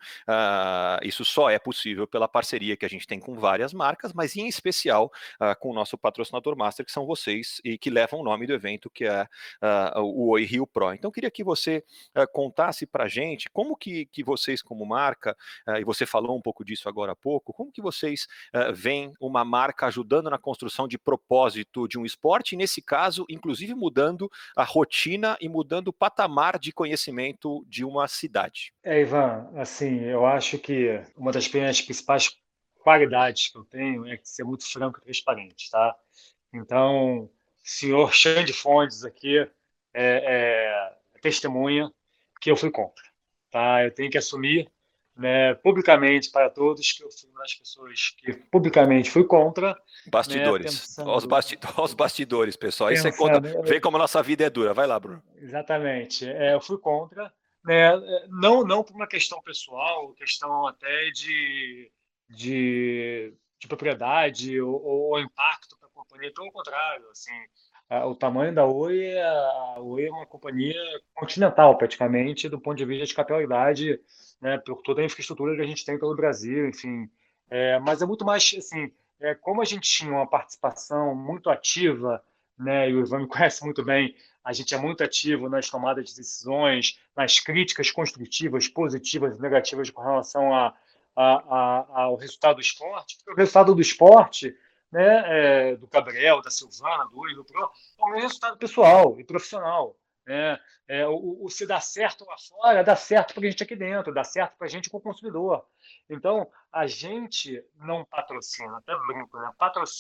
isso só é possível pela parceria que a gente tem com várias marcas, mas em especial com o nosso patrocinador patrocinador master, que são vocês, e que levam o nome do evento, que é uh, o Oi Rio Pro. Então, queria que você uh, contasse para a gente como que, que vocês, como marca, uh, e você falou um pouco disso agora há pouco, como que vocês uh, veem uma marca ajudando na construção de propósito de um esporte, e nesse caso, inclusive mudando a rotina e mudando o patamar de conhecimento de uma cidade. É, Ivan, assim, eu acho que uma das principais qualidades que eu tenho é ser muito franco e transparente, tá? Então, senhor Xande Fontes aqui é, é, testemunha que eu fui contra, tá? Eu tenho que assumir né, publicamente para todos que eu fui uma das pessoas que publicamente fui contra. Né, bastidores. Né, pensando... Os, basti os bastidores, pessoal. Aí você conta, vê como a nossa vida é dura. Vai lá, Bruno. Exatamente. É, eu fui contra, né, não, não por uma questão pessoal, questão até de de, de propriedade ou, ou impacto para a companhia, pelo contrário, assim, o tamanho da Oi, a Oi é uma companhia continental praticamente do ponto de vista de capitalidade, né, por toda a infraestrutura que a gente tem pelo Brasil, enfim, é, mas é muito mais assim, é, como a gente tinha uma participação muito ativa, né, e o Ivan me conhece muito bem, a gente é muito ativo nas tomadas de decisões, nas críticas construtivas, positivas e negativas com relação a ao resultado do esporte, porque o resultado do esporte, né, é, do Gabriel, da Silvana, do Uri, do Pro, é um resultado pessoal e profissional. Né? É, o, o, se dá certo lá fora, dá certo para a gente aqui dentro, dá certo para a gente com o consumidor. Então, a gente não patrocina, até brinco, né?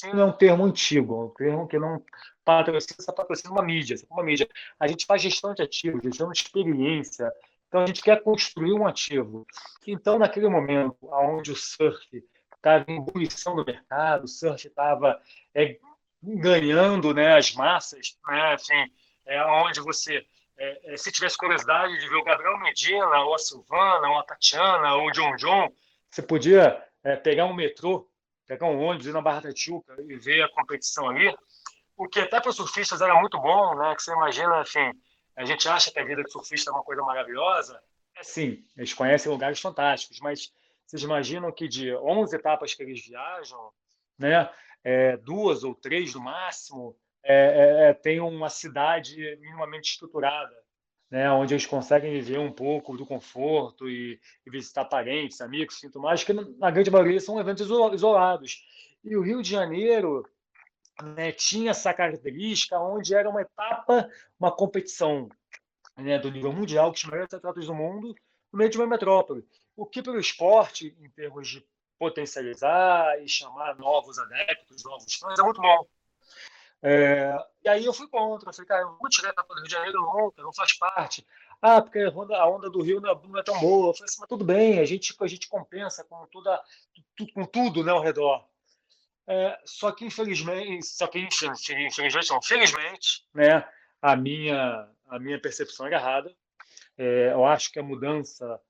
É um termo antigo, um termo que não patrocina, você patrocina uma mídia, uma mídia. A gente faz gestão de ativos, gestão de experiência, Então a gente quer construir um ativo. Então, naquele momento onde o surf estava em ebulição no mercado, o surf estava é, ganhando né, as massas, né, assim, é, onde você, é, é, se tivesse curiosidade de ver o Gabriel Medina, ou a Silvana, ou a Tatiana, ou o John John, você podia é, pegar um metrô, pegar um ônibus ir na Barra da Tijuca e ver a competição ali, o que até para os surfistas era muito bom, né? Que você imagina, assim, a gente acha que a vida de surfista é uma coisa maravilhosa. É sim, eles conhecem lugares fantásticos, mas vocês imaginam que de 11 etapas que eles viajam, né, é, duas ou três no máximo, é, é, é, tem uma cidade minimamente estruturada, né, onde eles conseguem viver um pouco do conforto e, e visitar parentes, amigos, sinto mais, que na grande maioria são eventos isolados. E o Rio de Janeiro né, tinha essa característica onde era uma etapa, uma competição né, do nível mundial, que os maiores atletas do mundo, no meio de uma metrópole. O que para o esporte, em termos de potencializar e chamar novos adeptos, novos fãs, é muito bom. É, e aí eu fui contra, eu falei, cara, eu vou tirar a etapa do Rio de Janeiro nunca, não faz parte. Ah, porque a onda, a onda do Rio é, não é, tão boa. Eu falei assim, mas tudo bem, a gente, a gente compensa com, toda, com tudo né, ao redor. É, só que infelizmente, só que infelizmente, não, felizmente, né, a minha a minha percepção era errada. É, eu acho que a mudança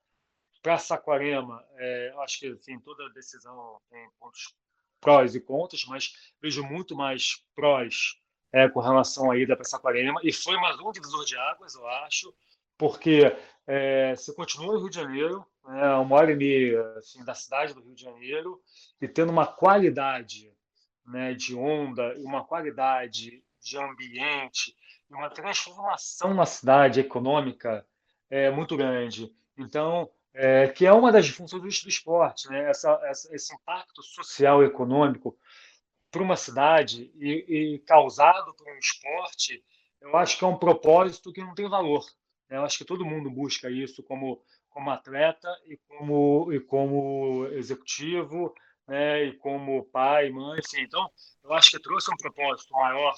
para Saquarema, é, eu acho que assim, toda decisão tem pontos prós e contras, mas vejo muito mais prós é, com relação à ida para Saquarema e foi mais um divisor de águas, eu acho, porque é, você continua no Rio de Janeiro, né, uma hora e meia assim, da cidade do Rio de Janeiro, e tendo uma qualidade né, de onda, uma qualidade de ambiente, uma transformação na cidade econômica é, muito grande. Então, é, que é uma das funções do esporte, né? essa, essa, esse impacto social e econômico para uma cidade e, e causado por um esporte, eu acho que é um propósito que não tem valor. Né? Eu acho que todo mundo busca isso como, como atleta e como, e como executivo, né? e como pai, mãe, enfim. Então, eu acho que trouxe um propósito maior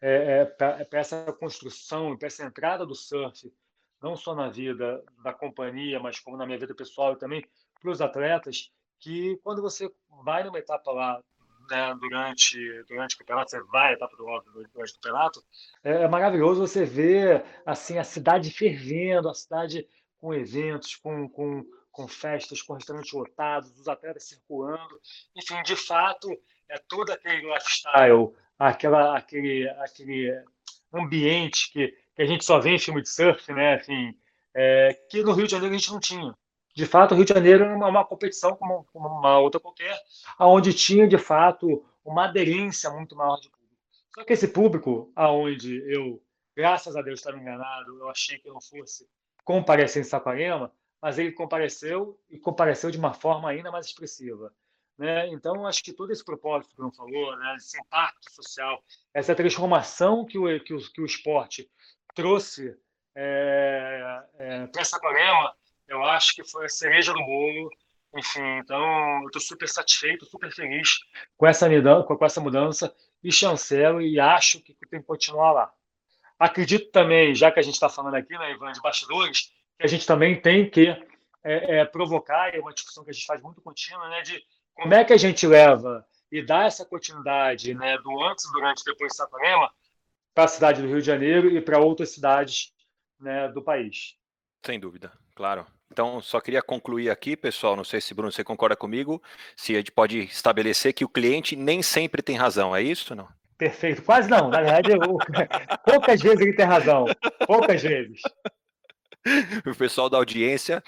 é, é, para essa construção, para essa entrada do surf não só na vida da companhia, mas como na minha vida pessoal e também para os atletas, que quando você vai numa etapa lá né, durante durante o campeonato, você vai à etapa do durante o campeonato, é, é, maravilhoso você ver assim a cidade fervendo, a cidade com eventos, com, com, com festas, com restaurantes lotados, os atletas circulando, enfim, de fato é todo aquele lifestyle, aquela aquele aquele ambiente que que a gente só vê em filme de surf, né? Assim, é, que no Rio de Janeiro a gente não tinha. De fato, o Rio de Janeiro era uma, uma competição como, como, uma outra qualquer, onde tinha, de fato, uma aderência muito maior de público. Só que esse público, aonde eu, graças a Deus, estava enganado, eu achei que não fosse comparecer em Saquarema, mas ele compareceu e compareceu de uma forma ainda mais expressiva. Né? Então, acho que todo esse propósito que não falou, né? esse impacto social, essa transformação que o, que o, que o esporte trouxe é, é, para Saquarema, eu acho que foi a cereja do bolo. Enfim, então eu estou super satisfeito, super feliz com essa, com essa mudança e chancelo e acho que tem que continuar lá. Acredito também, já que a gente está falando aqui, né, Ivan, de bastidores, que a gente também tem que é, é, provocar, é uma discussão que a gente faz muito contínua, né, de como é que a gente leva e dá essa continuidade né, do antes, durante e depois de Saquarema para a cidade do Rio de Janeiro e para outras cidades né, do país. Sem dúvida, claro. Então, só queria concluir aqui, pessoal. Não sei se Bruno você concorda comigo. Se a gente pode estabelecer que o cliente nem sempre tem razão, é isso não? Perfeito, quase não. Na verdade, eu... poucas vezes ele tem razão. Poucas vezes. O pessoal da audiência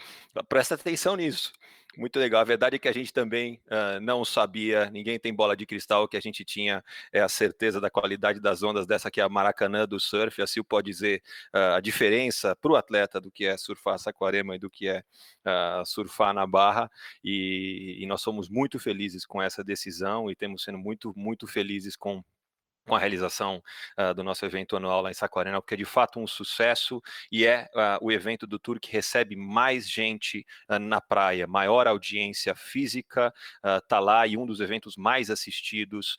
presta atenção nisso. Muito legal. A verdade é que a gente também uh, não sabia, ninguém tem bola de cristal, que a gente tinha é, a certeza da qualidade das ondas dessa que é a Maracanã do surf. A Sil pode dizer uh, a diferença para o atleta do que é surfar Saquarema e do que é uh, surfar na Barra. E, e nós somos muito felizes com essa decisão e temos sendo muito, muito felizes com com a realização uh, do nosso evento anual lá em Saquarema, porque é de fato um sucesso e é uh, o evento do Tour que recebe mais gente uh, na praia, maior audiência física, está lá e um dos eventos mais assistidos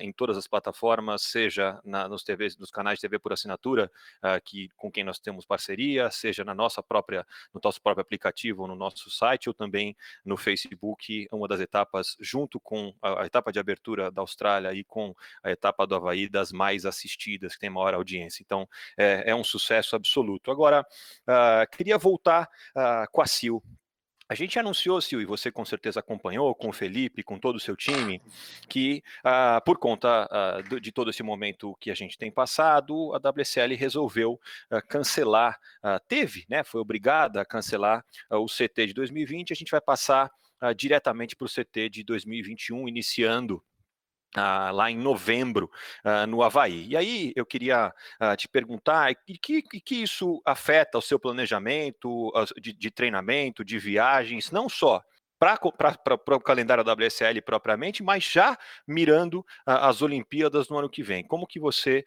em todas as plataformas, seja na, nos, TVs, nos canais de TV por assinatura, uh, que, com quem nós temos parceria, seja na nossa própria, no nosso próprio aplicativo, no nosso site, ou também no Facebook, uma das etapas, junto com a, a etapa de abertura da Austrália e com a etapa do Havaí, das mais assistidas, que tem maior audiência. Então, é, é um sucesso absoluto. Agora, queria voltar com a Sil, a gente anunciou, Sil, e você com certeza acompanhou com o Felipe, com todo o seu time, que uh, por conta uh, de todo esse momento que a gente tem passado, a WSL resolveu uh, cancelar, teve, né, foi obrigada a cancelar o CT de 2020. A gente vai passar diretamente para o CT de 2021, iniciando ah, lá em novembro ah, no Havaí. E aí eu queria ah, te perguntar que, que, isso afeta o seu planejamento de, de treinamento, de viagens, não só para o calendário da WSL propriamente, mas já mirando as Olimpíadas no ano que vem. Como que você,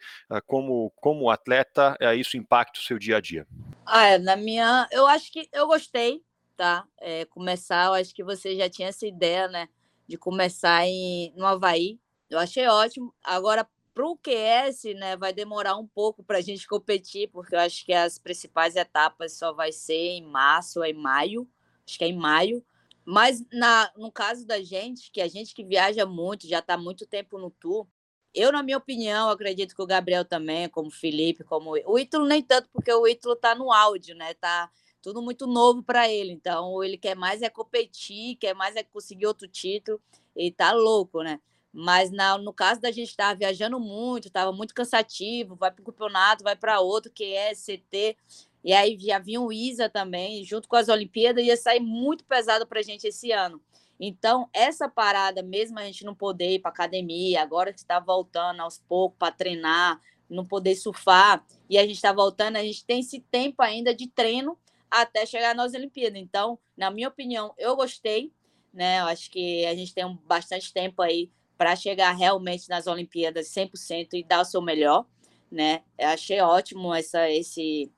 como, como atleta, eh, isso impacta o seu dia a dia? Ah, na minha, eu acho que eu gostei, tá? É, começar, eu acho que você já tinha essa ideia, né? De começar em, no Havaí, eu achei ótimo. Agora, para o QS, né, vai demorar um pouco para a gente competir, porque eu acho que as principais etapas só vai ser em março em maio. Acho que é em maio. Mas na, no caso da gente, que a gente que viaja muito, já está muito tempo no tour, eu, na minha opinião, acredito que o Gabriel também, como o Felipe, como o Ítalo, nem tanto, porque o Ítalo está no áudio, né? Tá tudo muito novo para ele. Então, ele quer mais é competir, quer mais é conseguir outro título. Ele tá louco, né? Mas na, no caso da gente estar viajando muito, estava muito cansativo, vai para o campeonato, vai para outro, que é CT, e aí já vinha o ISA também, junto com as Olimpíadas, ia sair muito pesado para a gente esse ano. Então, essa parada, mesmo a gente não poder ir para academia, agora que está voltando aos poucos para treinar, não poder surfar, e a gente está voltando, a gente tem esse tempo ainda de treino até chegar nas Olimpíadas. Então, na minha opinião, eu gostei, né? Eu acho que a gente tem um, bastante tempo aí para chegar realmente nas Olimpíadas 100% e dar o seu melhor, né? Eu achei ótimo essa, esse,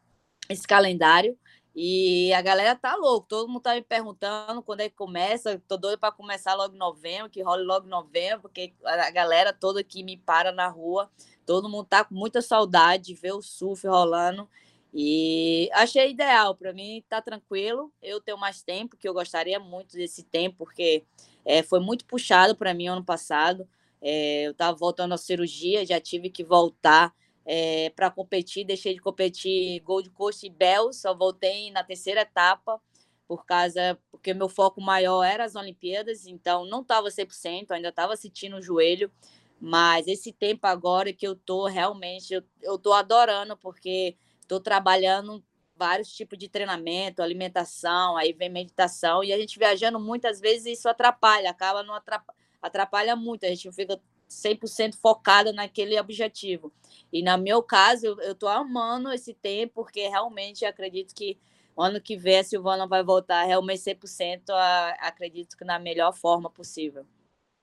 esse calendário. E a galera tá louco, todo mundo tá me perguntando quando é que começa. Tô doido para começar logo em novembro, que role logo em novembro, porque a galera toda que me para na rua, todo mundo tá com muita saudade de ver o surf rolando. E achei ideal, para mim tá tranquilo. Eu tenho mais tempo, que eu gostaria muito desse tempo, porque é, foi muito puxado para mim ano passado. É, eu estava voltando à cirurgia, já tive que voltar é, para competir. Deixei de competir Gold Coast e Bell, só voltei na terceira etapa, por causa porque meu foco maior era as Olimpíadas, então não estava 100%, ainda estava sentindo o joelho. Mas esse tempo agora que eu tô realmente, eu, tô adorando, porque estou trabalhando vários tipos de treinamento, alimentação, aí vem meditação, e a gente viajando muitas vezes isso atrapalha, acaba não atrapalha, atrapalha muito, a gente fica 100% focada naquele objetivo. E no meu caso, eu estou amando esse tempo, porque realmente acredito que o ano que vem a Silvana vai voltar realmente 100%, a, acredito que na melhor forma possível.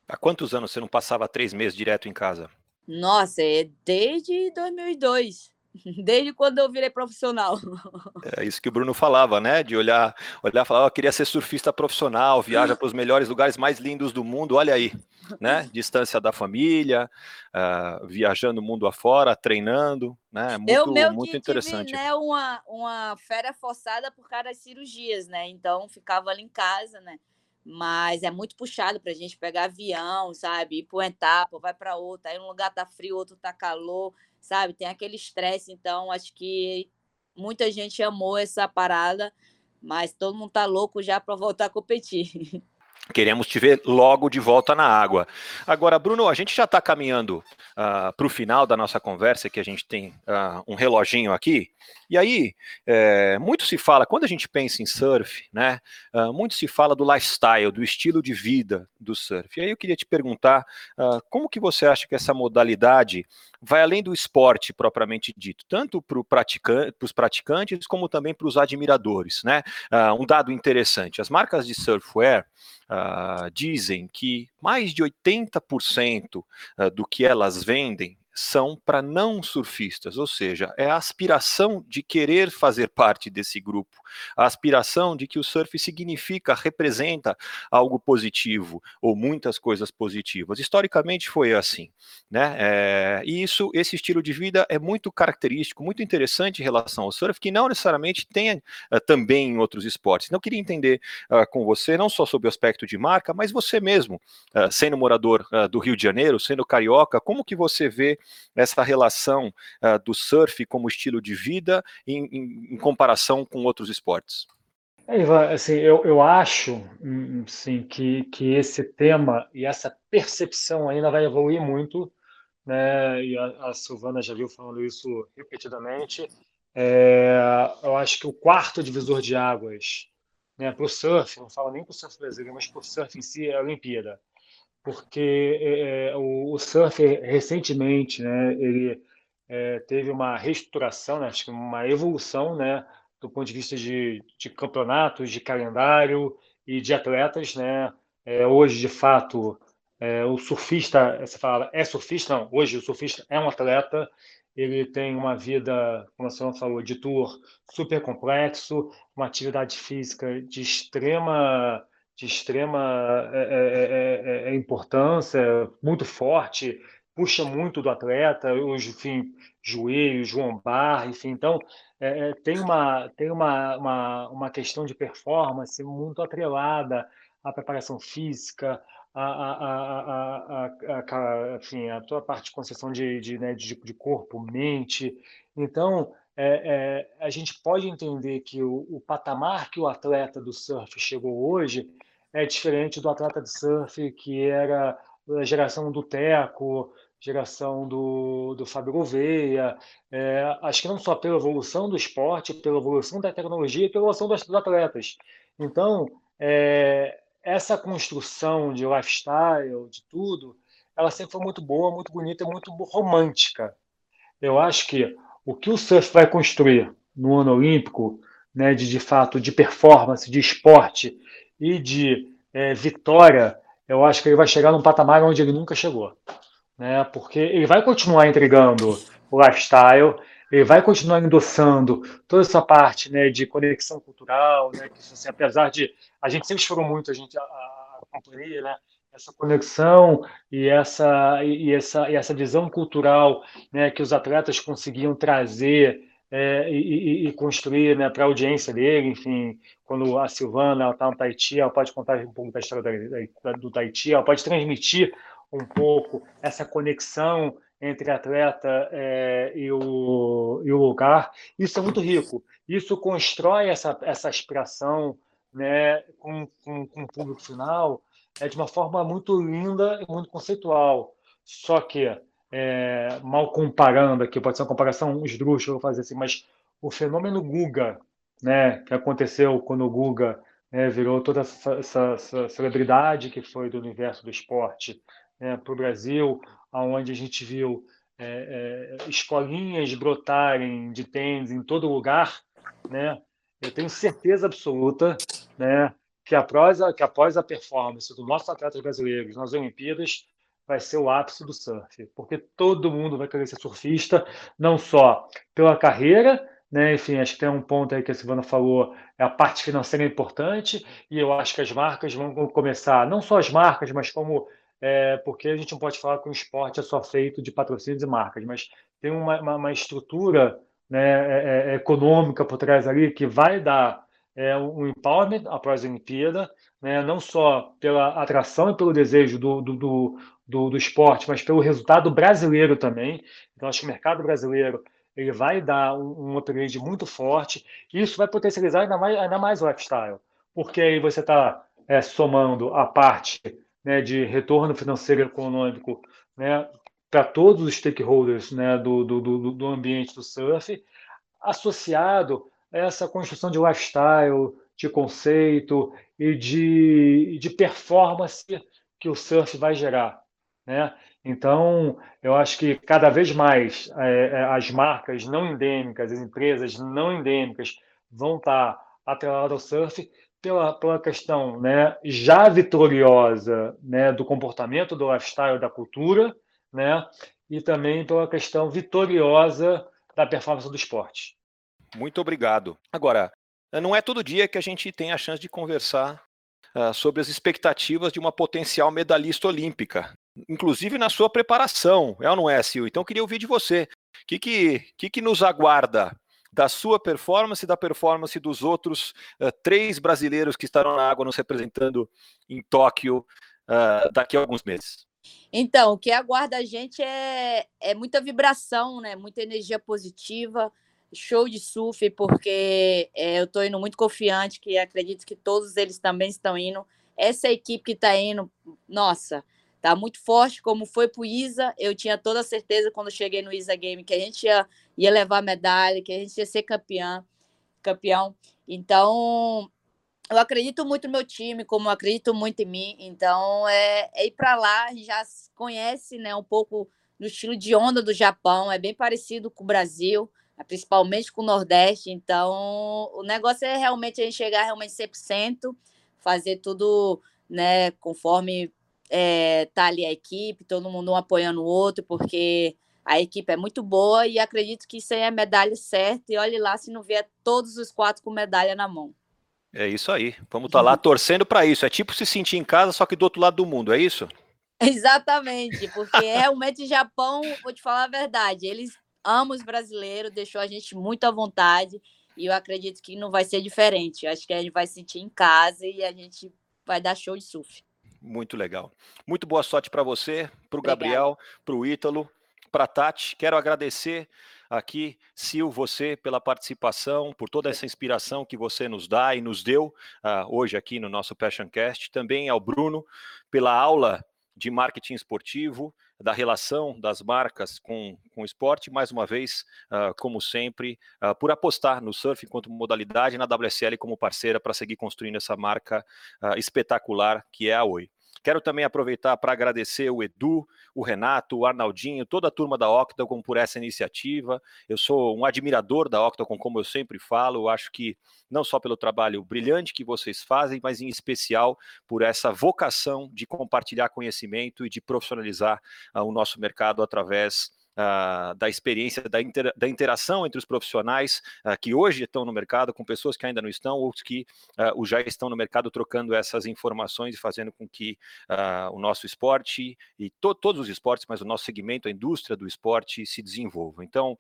Há quantos anos você não passava três meses direto em casa? Nossa, é desde 2002. Desde quando eu virei profissional. É isso que o Bruno falava, né? De olhar, olhar e falar, oh, queria ser surfista profissional, viaja para os melhores lugares mais lindos do mundo, olha aí, né? Distância da família, uh, viajando o mundo afora, treinando, né? Muito, eu meu muito interessante. Tive, né, uma, uma férias forçada por causa das cirurgias, né? Então ficava ali em casa, né? mas é muito puxado para a gente pegar avião, sabe? Ir para uma etapa, vai para outra, aí um lugar tá frio, outro tá calor, sabe? Tem aquele estresse, então acho que muita gente amou essa parada, mas todo mundo tá louco já para voltar a competir. Queremos te ver logo de volta na água. Agora, Bruno, a gente já está caminhando uh, ah, para o final da nossa conversa, que a gente tem uh, um reloginho aqui. E aí, é, muito se fala, quando a gente pensa em surf, né, uh, muito se fala do lifestyle, do estilo de vida do surf. E aí eu queria te perguntar, como que você acha que essa modalidade vai além do esporte propriamente dito, tanto para praticante, os praticantes como também para os admiradores, né? Um dado interessante, as marcas de surfwear dizem que mais de 80% do que elas vendem são para não surfistas, ou seja, é a aspiração de querer fazer parte desse grupo, a aspiração de que o surf significa, representa algo positivo ou muitas coisas positivas. Historicamente foi assim, né? É, e isso, esse estilo de vida é muito característico, muito interessante em relação ao surf, que não necessariamente tem uh, também em outros esportes. Eu queria entender uh, com você, não só sobre o aspecto de marca, mas você mesmo, uh, sendo morador do Rio de Janeiro, sendo carioca, como que você vê essa relação uh, do surf como estilo de vida em, em, em comparação com outros esportes? É, Ivan, assim, eu, eu acho sim, que, que esse tema e essa percepção ainda vai evoluir muito, né? e a, a Silvana já viu falando isso repetidamente. É, eu acho que o quarto divisor de águas né, para o surf, não falo nem para o surf brasileiro, mas para o surf em si, é a Olimpíada porque é, é, o, o surf recentemente, né, ele é, teve uma reestruturação, né, uma evolução, né, do ponto de vista de, de campeonatos, de calendário e de atletas, né. É, hoje, de fato, é, o surfista, você fala, é surfista? Não, hoje o surfista é um atleta, ele tem uma vida, como a senhora falou, de tour super complexo, uma atividade física de extrema de extrema é é, é, é, é, importância, muito forte, puxa muito do atleta, os enfim, joelhos, lombar, enfim. Então, é, tem, uma, tem uma, uma, uma questão de performance muito atrelada à preparação física, a, a, a, a, enfim, a toda a parte de concessão de, de, né, de, de corpo, mente. Então, é, é, a gente pode entender que o, o, patamar que o atleta do surf chegou hoje é diferente do atleta de surf que era a geração do Teco, geração do, do Fábio Gouveia. É, acho que não só pela evolução do esporte, pela evolução da tecnologia e pela evolução dos, atletas. Então, é, essa construção de lifestyle, de tudo, ela sempre foi muito boa, muito bonita, muito romântica. Eu acho que o que o surf vai construir no ano olímpico, né, de, de fato de performance, de esporte e de é, vitória, eu acho que ele vai chegar num patamar onde ele nunca chegou. Né? Porque ele vai continuar entregando o lifestyle, ele vai continuar endossando toda essa parte né, de conexão cultural, né, que, assim, apesar de a gente sempre esperou muito, a gente a, a companhia, né, essa conexão e essa e essa e essa visão cultural, né, que os atletas conseguiam trazer é, e, e, construir né, para a audiência dele, enfim, quando a Silvana está no Tahiti, ela pode contar um pouco da história da, da, do Tahiti, ela pode transmitir um pouco essa conexão entre atleta é, e, o, e o lugar. Isso é muito rico. Isso constrói essa, essa aspiração né, com, com, com o público final é, de uma forma muito linda e muito conceitual. Só que é, mal comparando aqui, pode ser uma comparação esdrúxula, vou fazer assim, mas o fenômeno Guga, né, que aconteceu quando o Guga né, virou toda essa, essa, essa, celebridade que foi do universo do esporte né, para o Brasil, onde a gente viu é, é, escolinhas brotarem de tênis em todo lugar, né, eu tenho certeza absoluta né, que, após a, que após a performance dos nossos atletas brasileiros nas Olimpíadas, vai ser o ápice do surf, porque todo mundo vai querer ser surfista, não só pela carreira, né? Enfim, acho que tem um ponto aí que a Silvana falou, é a parte financeira é importante, e eu acho que as marcas vão começar, não só as marcas, mas como é, porque a gente não pode falar que o esporte é só feito de patrocínios e marcas, mas tem uma, uma, uma estrutura né, é, é, econômica por trás ali que vai dar é, um empowerment após a Olimpíada, né, não só pela atração e pelo desejo do, do, do, do, do esporte, mas pelo resultado brasileiro também. Então, acho que o mercado brasileiro ele vai dar um, um upgrade muito forte. E isso vai potencializar ainda mais, ainda mais o lifestyle, porque aí você está é, somando a parte né, de retorno financeiro e econômico né, para todos os stakeholders né, do, do, do, do ambiente do surf, associado a essa construção de lifestyle, de conceito e de, de performance que o surf vai gerar. Né? Então, eu acho que cada vez mais é, é, as marcas não endêmicas, as empresas não endêmicas vão estar atreladas ao surf pela, pela questão né, já vitoriosa né, do comportamento, do lifestyle, da cultura, né, e também pela questão vitoriosa da performance do esporte. Muito obrigado. Agora, não é todo dia que a gente tem a chance de conversar uh, sobre as expectativas de uma potencial medalhista olímpica, inclusive na sua preparação, é ou não é, Sil? Então, queria ouvir de você. O que, que, que, que nos aguarda da sua performance e da performance dos outros uh, três brasileiros que estarão na água nos representando em Tóquio uh, daqui a alguns meses? Então, o que aguarda a gente é, é muita vibração, né? muita energia positiva, show de surf, porque é, eu estou indo muito confiante, que acredito que todos eles também estão indo. Essa equipe que está indo, nossa, tá muito forte, como foi para o Isa. Eu tinha toda a certeza quando cheguei no Isa Game que a gente ia, ia levar medalha, que a gente ia ser campeão. campeão. Então, eu acredito muito no meu time, como eu acredito muito em mim. Então, é, é ir para lá, já conhece né, um pouco no estilo de onda do Japão, é bem parecido com o Brasil, né, principalmente com o Nordeste. Então, o negócio é realmente a gente chegar realmente 100%, fazer tudo né, conforme é, tá ali a equipe, todo mundo um apoiando o outro, porque a equipe é muito boa e acredito que isso aí é a medalha certa. E olhe lá se não vier todos os quatro com medalha na mão. É isso aí. Vamos estar tá lá torcendo para isso. É tipo se sentir em casa, só que do outro lado do mundo, é isso? Exatamente, porque realmente o Japão, vou te falar a verdade, eles amam os brasileiros, deixou a gente muito à vontade e eu acredito que não vai ser diferente. acho que a gente vai sentir em casa e a gente vai dar show de surf. Muito legal. Muito boa sorte para você, para o Gabriel, para o Ítalo, para a Tati. Quero agradecer aqui, Sil, você pela participação, por toda essa inspiração que você nos dá e nos deu uh, hoje aqui no nosso Passioncast. Também ao Bruno pela aula de marketing esportivo, da relação das marcas com, com o esporte, mais uma vez, uh, como sempre, uh, por apostar no surf enquanto modalidade e na WSL como parceira para seguir construindo essa marca uh, espetacular que é a Oi. Quero também aproveitar para agradecer o Edu, o Renato, o Arnaldinho, toda a turma da Octagon por essa iniciativa. Eu sou um admirador da Octagon, como eu sempre falo. Eu acho que não só pelo trabalho brilhante que vocês fazem, mas em especial por essa vocação de compartilhar conhecimento e de profissionalizar uh, o nosso mercado através uh, da experiência, da, inter, da, interação entre os profissionais uh, que hoje estão no mercado, com pessoas que ainda não estão, outros que uh, já estão no mercado trocando essas informações e fazendo com que o nosso esporte e to, todos os esportes, mas o nosso segmento, a indústria do esporte se desenvolva. Então,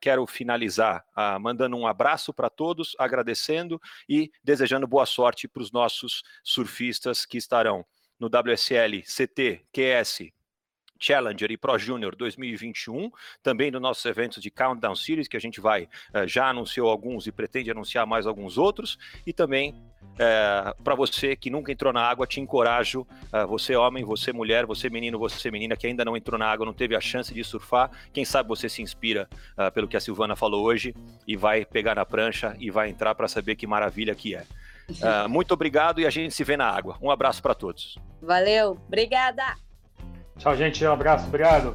quero finalizar mandando um abraço para todos, agradecendo e desejando boa sorte para os nossos surfistas que estarão no WSL, CT, QS, Challenger e Pro Junior 2021, também nos nossos eventos de Countdown Series, que a gente vai, uh, já anunciou alguns e pretende anunciar mais alguns outros, e também uh, eh, para você que nunca entrou na água, te encorajo, uh, você homem, você mulher, você menino, você menina, que ainda não entrou na água, não teve a chance de surfar, quem sabe você se inspira pelo que a Silvana falou hoje e vai pegar na prancha e vai entrar para saber que maravilha que é. muito obrigado e a gente se vê na água. Um abraço para todos. Valeu, obrigada! Tchau, gente. Um abraço. Obrigado.